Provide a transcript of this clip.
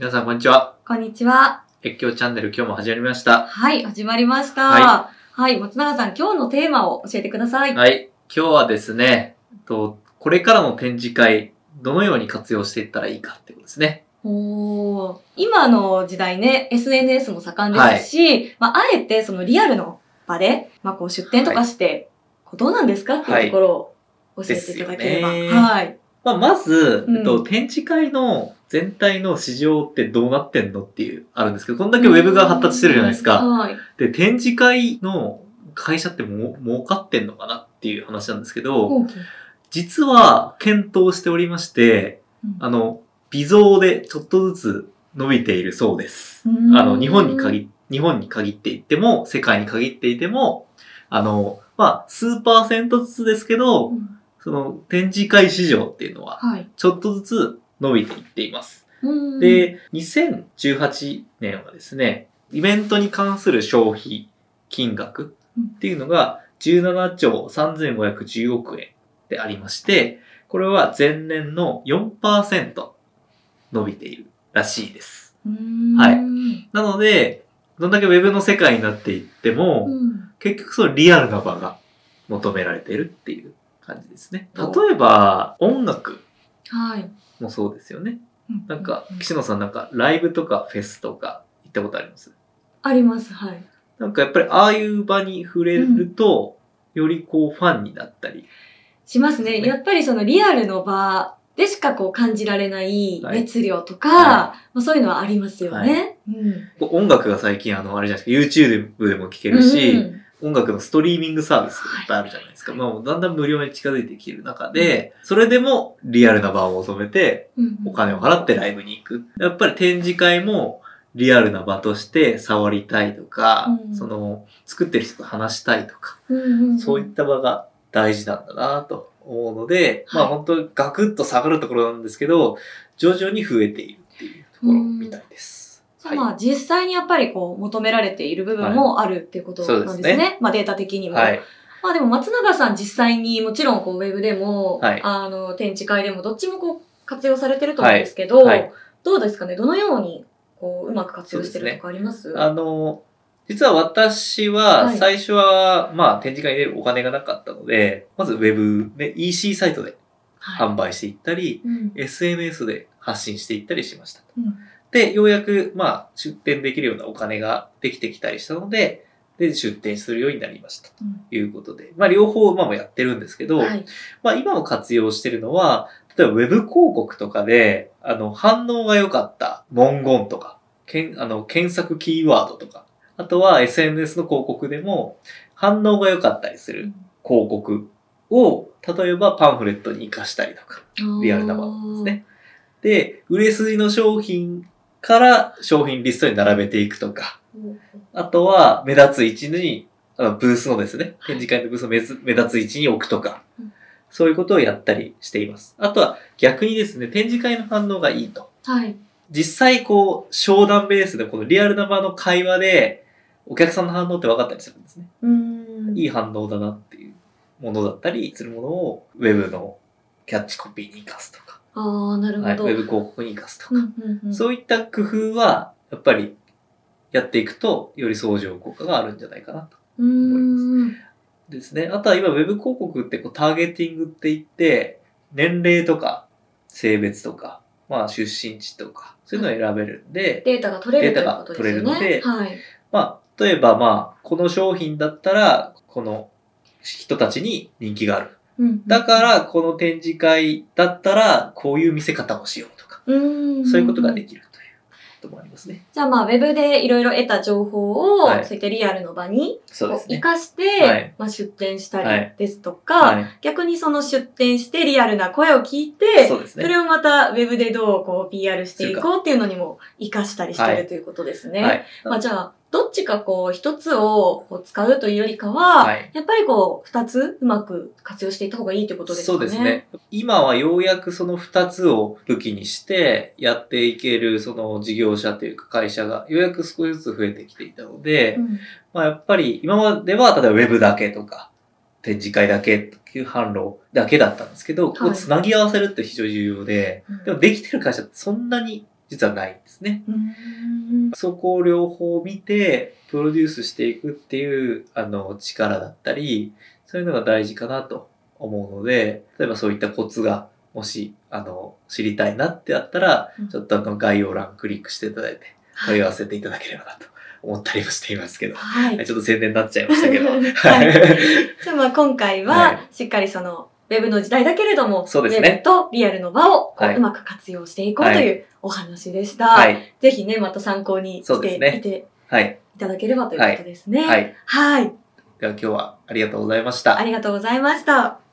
皆さんこんにちは。こんにちは。越境チャンネル今日も始まりました。はい、始まりました。ははい、松永さん、今日のテーマを教えてください。はい。今日はですね、とこれからの展示会、どのように活用していったらいいかってことですね。おー今の時代ね、SNS も盛んですし、まあ、あえてそのリアルの場で、まあ、こう出店とかして、こうどうなんですかっていうところを教えていただければ。はい。まあ、まず、うんえっと、展示会の全体の市場ってどうなってんのっていう、あるんですけど、こんだけウェブが発達してるじゃないですか。はい。で、展示会の会社ってもう儲かってんのかなっていう話なんですけど、実は検討しておりまして、うんあの、微増でちょっとずつ伸びているそうです。うんあの、日本に限っ、日本に限っていっても、世界に限っていても、あの、まあ、数パーセントずつですけどう、んその展示会市場っていうのは、はい。ちょっとずつ伸びていっています。うん、で、2018年はですね、イベントに関する消費金額っていうのが17兆3510億円でありまして、これは前年の4%伸びているらしいです。うん、はいなので、どんだけウェブの世界になっていっても、うん。結局そのリアルな場が求められているっていう感じですね。お例えば、音楽はい。もそうですよね。うなんかう、岸野さんなんかライブとかフェスとか行ったことあります？あります、はい。なんかやっぱりああいう場に触れると、よりこうファンになったり。しますね。ねやっぱりそのリアルの場でしかこう感じられないはい熱量とか、はまあ、そういうのはありますよね。うんこう音楽が最近あの、あれじゃないですか、YouTube でも聴けるし、うん音楽のストリーミングサービスがいっぱいあるじゃないですか。まあだんだん無料に近づいてきている中で、それでもリアルな場を求めて、うんお金を払ってライブに行く。やっぱり展示会もリアルな場として触りたいとか、うんその、作ってる人と話したいとか、そういった場が大事なんだなと思うので、まあはい本当にガクッと下がるところなんですけど、徐々に増えているっていうところみたいです。はい。まあ実際にやっぱりこう求められている部分もあるっていうことなんですすでねね。まあデータ的にも。はい。まあでも松永さん実際にもちろんこうウェブでも、はい。あの展示会でもどっちもこう活用されてると思うんですけど、はい。はいどうですかね？どのようにこううまく活用してるとかあります？あの、実は私ははい。最初は、まあ展示会に出るお金がなかったので、まずウェブで EC サイトではい。販売していったり、うん。SNS で発信していったりしました。うんで、ようやく、まあ、出店できるようなお金ができてきたりしたので、で、出店するようになりました。とうんいうことで。まあ、両方今もやってるんですけど、はいまあ、今も活用してるのは、例えばウェブ広告とかで、あの、反応が良かった文言とか、けんあの検索キーワードとか、あとは SNS の広告でも、反応が良かったりする広告を、例えばパンフレットに活かしたりとか、リアルな場ですね。で、売れ筋の商品から商品リストに並べていくとか、うんあとは目立つ位置に、あのブースのですね、展示会のブースの目立つ位置に置くとかうん、そういうことをやったりしています。あとは逆にですね、展示会の反応がいいと。はい。実際こう、商談ベースでこのリアルな場の会話で、お客さんの反応って分かったりするんですね。うんいい反応だなっていうものだったりするものを、ウェブのキャッチコピーに活かすとか、ああ、なるはい、ほど。ウェブ広告に活かすとか、うんうんうんそういった工夫は、やっぱり、やっていくと、より相乗効果があるんじゃないかなと。うーんですね。あとは今、ウェブ広告ってこうターゲティングって言って、年齢とか、性別とか、まあ出身地とか、そういうのを選べるんで、データが取れるとデータがいうことですよね。取れるはい。まあ、例えばまあ、この商品だったら、この人たちに人気がある。うんだか、ら、この展示会だったら、こういう見せ方をしようとか、うんそういうことができるということもありますね。じゃあまあ、ウェブでいろいろ得た情報を、はいそういったリアルの場にそうですね。活かして、はいまあ、出店したりはいですとか、はい。逆にその出店してリアルな声を聞いて、そうですね。それをまたウェブでどうこう PR していこうっていうのにも活かしたりしてはいるということですね。はい。まあじゃあ、どっちかこう一つをこう使うというよりかは、はい。やっぱりこう二つうまく活用していった方がいいってことですかね。そうですね。今はようやくその二つを武器にしてやっていけるその事業者というか会社がようやく少しずつ増えてきていたので、うん。まあやっぱり今までは例えばウェブだけとか展示会だけっていう販路だけだったんですけど、ここをつなぎ合わせるって非常に重要で、うんでもできてる会社ってそんなに実はないんですね。うんそこを両方見て、プロデュースしていくっていう、あの、力だったり、そういうのが大事かなと思うので、例えばそういったコツが、もし、あの、知りたいなってあったらうん、ちょっとあの、概要欄クリックしていただいて、問い合わせていただければなと思ったりもしていますけど。はい。はいちょっと宣伝になっちゃいましたけど。はいはい。じゃあまあ今回はは、しっかりその、ウェブの時代だけれども、そうですねウェブとリアルの場をこうはいうまく活用していこうというお話でした。はい。ぜひね、また参考にしてそうですねいてはい。いただければということですね。はい。はい。では今日はありがとうございました。ありがとうございました。